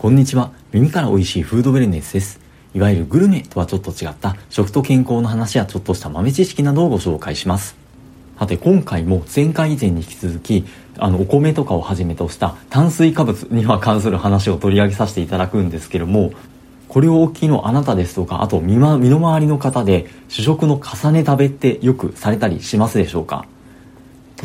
こんにちは。耳から美味しいフードウェルネスです。いわゆるグルメとはちょっと違った食と健康の話やちょっとした豆知識などをご紹介します。さて今回も前回以前に引き続きあのお米とかをはじめとした炭水化物には関する話を取り上げさせていただくんですけどもこれをお聞きのあなたですとかあと身,、ま、身の回りの方で主食の重ね食べってよくされたりしますでしょうか？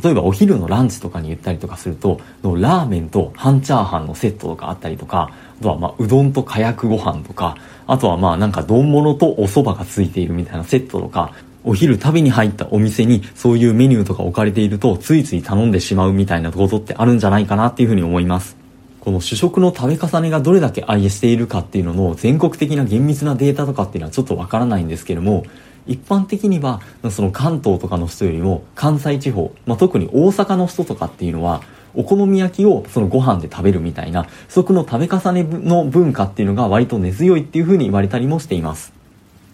例えばお昼のランチとかに言ったりとかするとのラーメンと半チャーハンのセットとかあったりとかあとはまうどんとかやくご飯とかあとはまあなんか丼物とお蕎麦がついているみたいなセットとかお昼食べに入ったお店にそういうメニューとか置かれているとついつい頼んでしまうみたいなことってあるんじゃないかなっていうふうに思います。この主食の食べ重ねがどれだけ愛しているかっていうのの全国的な厳密なデータとかっていうのはちょっとわからないんですけども一般的にはその関東とかの人よりも関西地方、まあ、特に大阪の人とかっていうのはお好み焼きをそのご飯で食べるみたいな不足の食べ重ねの文化っていうのが割と根強いっていうふうに言われたりもしています。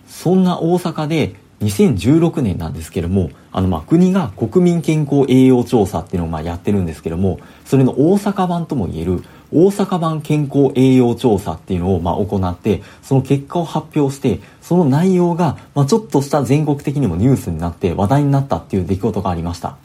そんな大阪で2016年なんですけどもあのま国が国民健康栄養調査っていうのをまやってるんですけどもそれの大阪版ともいえる大阪版健康栄養調査っていうのをまあ行ってその結果を発表してその内容がまあちょっとした全国的にもニュースになって話題になったっていう出来事がありました。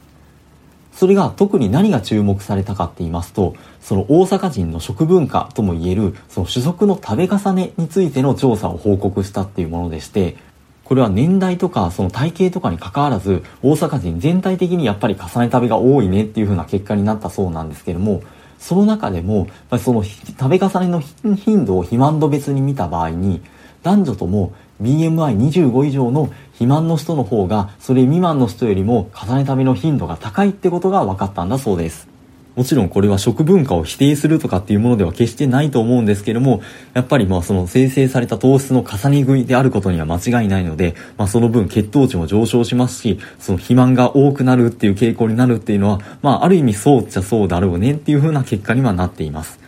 それが特に何が注目されたかって言いますとその大阪人の食文化ともいえるその主食の食べ重ねについての調査を報告したっていうものでしてこれは年代とかその体型とかに関わらず大阪人全体的にやっぱり重ね食べが多いねっていう風な結果になったそうなんですけどもその中でもその食べ重ねの頻度を肥満度別に見た場合に男女とも BMI25 以上の肥満の人の方がそれ未満の人よりも重ね食べの頻度が高いってことが分かったんだそうです。もちろんこれは食文化を否定するとかっていうものでは決してないと思うんですけども、やっぱりまあその生成された糖質の重ね食いであることには間違いないので、まあその分血糖値も上昇しますし、その肥満が多くなるっていう傾向になるっていうのは、まあある意味そうっちゃそうだろうねっていう風な結果にはなっています。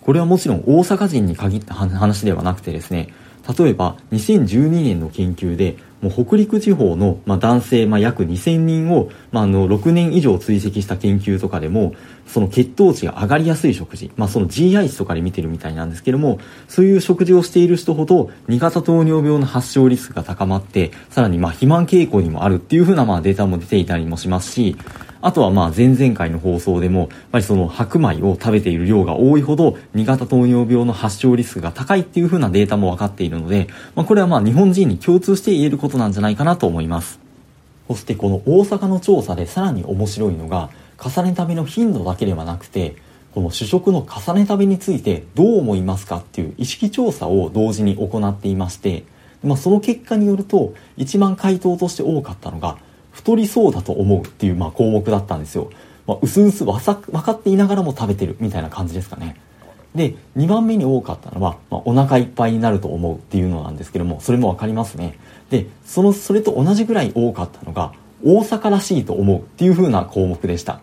これはもちろん大阪人に限った話ではなくてですね、例えば2012年の研究でもう北陸地方の、まあ、男性、まあ、約2000人を、まあ、あの6年以上追跡した研究とかでもその血糖値が上がりやすい食事、まあ、その GI 値とかで見てるみたいなんですけどもそういう食事をしている人ほど2型糖尿病の発症リスクが高まってさらにまあ肥満傾向にもあるっていうふうなまあデータも出ていたりもしますしあとはまあ前々回の放送でも、やっぱりその白米を食べている量が多いほど2型糖尿病の発症リスクが高いっていう風なデータも分かっているので、まあこれはまあ日本人に共通して言えることなんじゃないかなと思います。そしてこの大阪の調査でさらに面白いのが、重ね食べの頻度だけではなくて、この主食の重ね食べについてどう思いますかっていう意識調査を同時に行っていまして、まあ、その結果によると一番回答として多かったのが太りそうだと思うっていうまあ項目だったんですよ。まあ、うすうす分かっていながらも食べてるみたいな感じですかね。で、2番目に多かったのは、まあ、お腹いっぱいになると思うっていうのなんですけども、それもわかりますね。で、その、それと同じぐらい多かったのが、大阪らしいと思うっていう風な項目でした。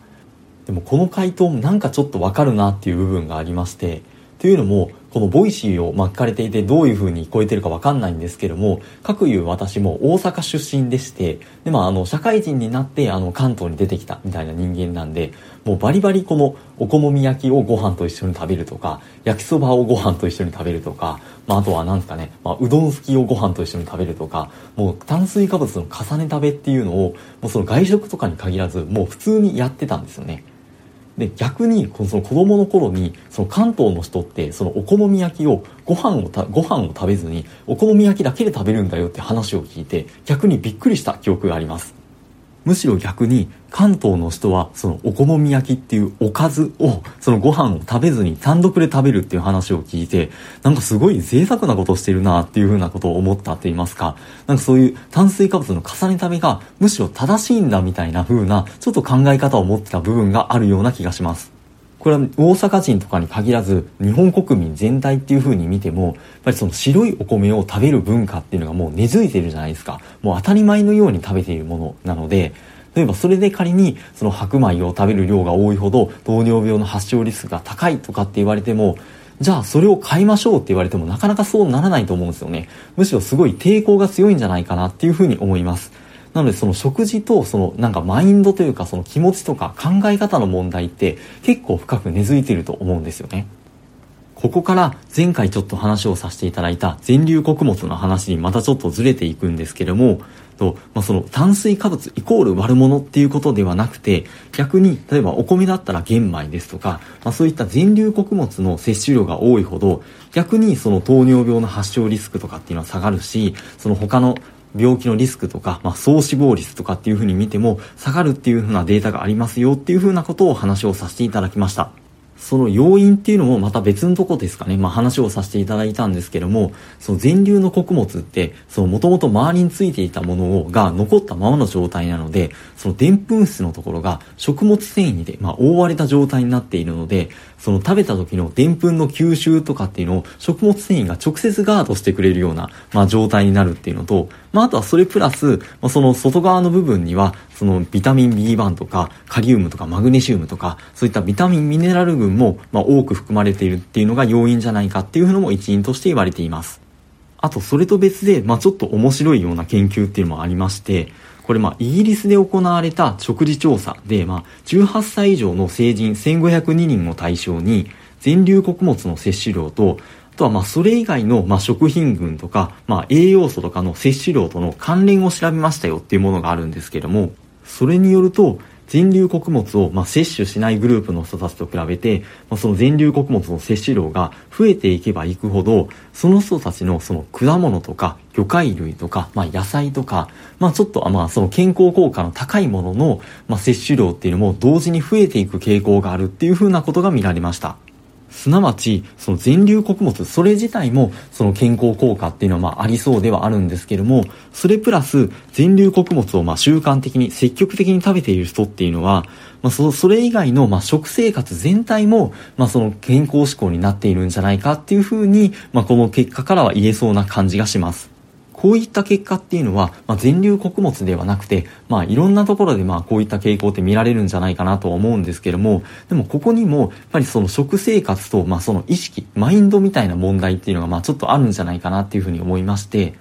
でもこの回答もなんかちょっとわかるなっていう部分がありまして、というのも、この Voicy を聞かれていてどういう風に聞こえてるかわかんないんですけども、かくいう私も大阪出身でして、で、まあ、あの、社会人になって、あの、関東に出てきたみたいな人間なんで、もうバリバリこのお好み焼きをご飯と一緒に食べるとか、焼きそばをご飯と一緒に食べるとか、まあ、あとは何ですかね、まあ、うどん好きをご飯と一緒に食べるとか、もう炭水化物の重ね食べっていうのを、もうその外食とかに限らず、もう普通にやってたんですよね。で逆にこのその子供の頃にその関東の人ってそのお好み焼きをご飯をたご飯を食べずにお好み焼きだけで食べるんだよって話を聞いて逆にびっくりした記憶があります。むしろ逆に関東の人はそのお好み焼きっていうおかずをそのご飯を食べずに単独で食べるっていう話を聞いてなんかすごい贅沢なことをしてるなっていうふうなことを思ったって言いますかなんかそういう炭水化物の重ねた目がむしろ正しいんだみたいな風なちょっと考え方を持ってた部分があるような気がします。これは大阪人とかに限らず日本国民全体っていう風に見てもやっぱりその白いお米を食べる文化っていうのがもう根付いてるじゃないですか。もう当たり前のように食べているものなので例えばそれで仮にその白米を食べる量が多いほど糖尿病の発症リスクが高いとかって言われてもじゃあそれを買いましょうって言われてもなかなかそうならないと思うんですよね。むしろすごい抵抗が強いんじゃないかなっていうふうに思います。なのでその食事とそのなんかマインドというかその気持ちとか考え方の問題って結構深く根付いてると思うんですよね。ここから前回ちょっと話をさせていただいた全粒穀物の話にまたちょっとずれていくんですけども、と、まあ、その炭水化物イコール悪者っていうことではなくて、逆に、例えばお米だったら玄米ですとか、まあ、そういった全粒穀物の摂取量が多いほど、逆にその糖尿病の発症リスクとかっていうのは下がるし、その他の病気のリスクとか、まあ、総死亡率とかっていうふうに見ても下がるっていうふうなデータがありますよっていうふうなことを話をさせていただきました。その要因っていうのもまた別のとこですかね、まあ話をさせていただいたんですけども、その全粒の穀物って、その元々周りについていたものをが残ったままの状態なので、その澱粉質のところが食物繊維で、まあ、覆われた状態になっているので、その食べた時の澱粉の吸収とかっていうのを食物繊維が直接ガードしてくれるような、まあ、状態になるっていうのと、まあ、あとはそれプラス、まあ、その外側の部分には、そのビタミン B1 とか、カリウムとかマグネシウムとか、そういったビタミンミネラル群も、まあ、多く含まれているっていうのが要因じゃないかっていうのも一因として言われています。あと、それと別で、まあ、ちょっと面白いような研究っていうのもありまして、これまあイギリスで行われた食事調査で、まあ18歳以上の成人1502人を対象に全粒穀物の摂取量と、とはまあそれ以外のまあ食品群とか、まあ栄養素とかの摂取量との関連を調べましたよっていうものがあるんですけども、それによると、全粒穀物をまあ摂取しないグループの人たちと比べて、まあ、その全粒穀物の摂取量が増えていけばいくほど、その人たちのその果物とか魚介類とか、まあ、野菜とか、まあ、ちょっとまあその健康効果の高いものの、まあ、摂取量っていうのも同時に増えていく傾向があるっていうふうなことが見られました。すなわち、その全粒穀物、それ自体もその健康効果っていうのはまあありそうではあるんですけども、それプラス全粒穀物をまあ習慣的に積極的に食べている人っていうのは、まあそそれ以外のまあ食生活全体もまあその健康志向になっているんじゃないかっていうふうに、まあこの結果からは言えそうな感じがします。こういった結果っていうのは、まあ、全粒穀物ではなくて、まあ、いろんなところでまあ、こういった傾向って見られるんじゃないかなとは思うんですけども、でもここにも、やっぱりその食生活と、まあ、その意識、マインドみたいな問題っていうのが、まあ、ちょっとあるんじゃないかなっていうふうに思いまして、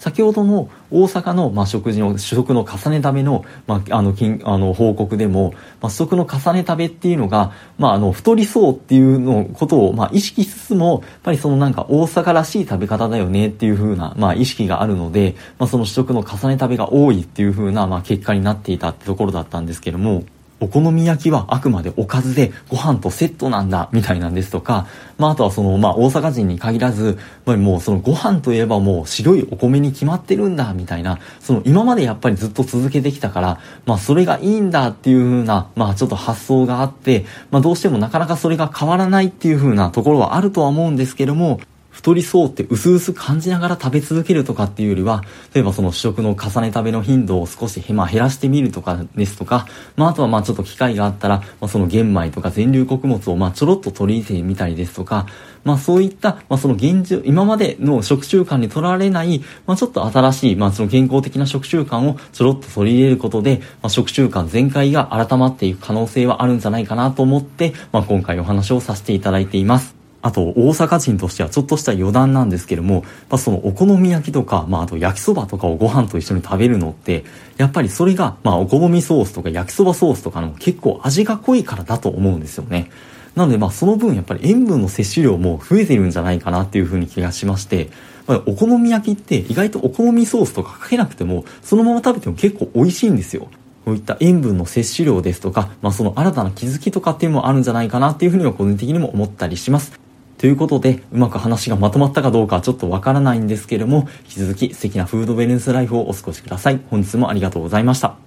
先ほどの大阪の、まあ、食事の、主食の重ね食べの、まあ、あの、金、あの、報告でも、まあ、食の重ね食べっていうのが、まあ、あの、太りそうっていうのことを、まあ、意識しつつも、やっぱりそのなんか大阪らしい食べ方だよねっていう風な、まあ、意識があるので、まあ、その主食の重ね食べが多いっていう風な、まあ、結果になっていたってところだったんですけども、お好み焼きはあくまでおかずでご飯とセットなんだ、みたいなんですとか、まああとはその、まあ大阪人に限らず、まあ、もうそのご飯といえばもう白いお米に決まってるんだ、みたいな、その今までやっぱりずっと続けてきたから、まあそれがいいんだっていう風な、まあちょっと発想があって、まあどうしてもなかなかそれが変わらないっていう風なところはあるとは思うんですけども、太りそうって薄々感じながら食べ続けるとかっていうよりは、例えばその主食の重ね食べの頻度を少し、まあ、減らしてみるとかですとか、まあ、あとはまあちょっと機会があったら、まあ、その玄米とか全粒穀物をまあちょろっと取り入れてみたりですとか、まあそういった、まあその現状、今までの食習慣にとられない、まあちょっと新しい、まあその健康的な食習慣をちょろっと取り入れることで、まあ食習慣全開が改まっていく可能性はあるんじゃないかなと思って、まあ今回お話をさせていただいています。あと、大阪人としてはちょっとした余談なんですけども、まあ、そのお好み焼きとか、まあ、あと焼きそばとかをご飯と一緒に食べるのって、やっぱりそれが、まあ、お好みソースとか焼きそばソースとかの結構味が濃いからだと思うんですよね。なので、まあ、その分やっぱり塩分の摂取量も増えてるんじゃないかなっていうふうに気がしまして、ま、お好み焼きって意外とお好みソースとかかけなくても、そのまま食べても結構美味しいんですよ。こういった塩分の摂取量ですとか、まあ、その新たな気づきとかっていうのもあるんじゃないかなっていうふうには個人的にも思ったりします。ということで、うまく話がまとまったかどうかちょっとわからないんですけれども、引き続き素敵なフードベルネスライフをお過ごしください。本日もありがとうございました。